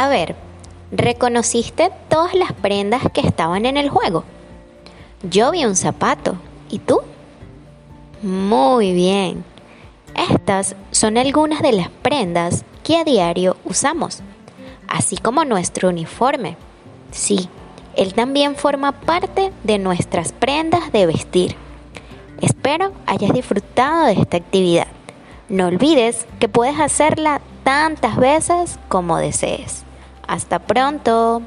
A ver, ¿reconociste todas las prendas que estaban en el juego? Yo vi un zapato. ¿Y tú? Muy bien. Estas son algunas de las prendas que a diario usamos, así como nuestro uniforme. Sí, él también forma parte de nuestras prendas de vestir. Espero hayas disfrutado de esta actividad. No olvides que puedes hacerla tantas veces como desees. Hasta pronto.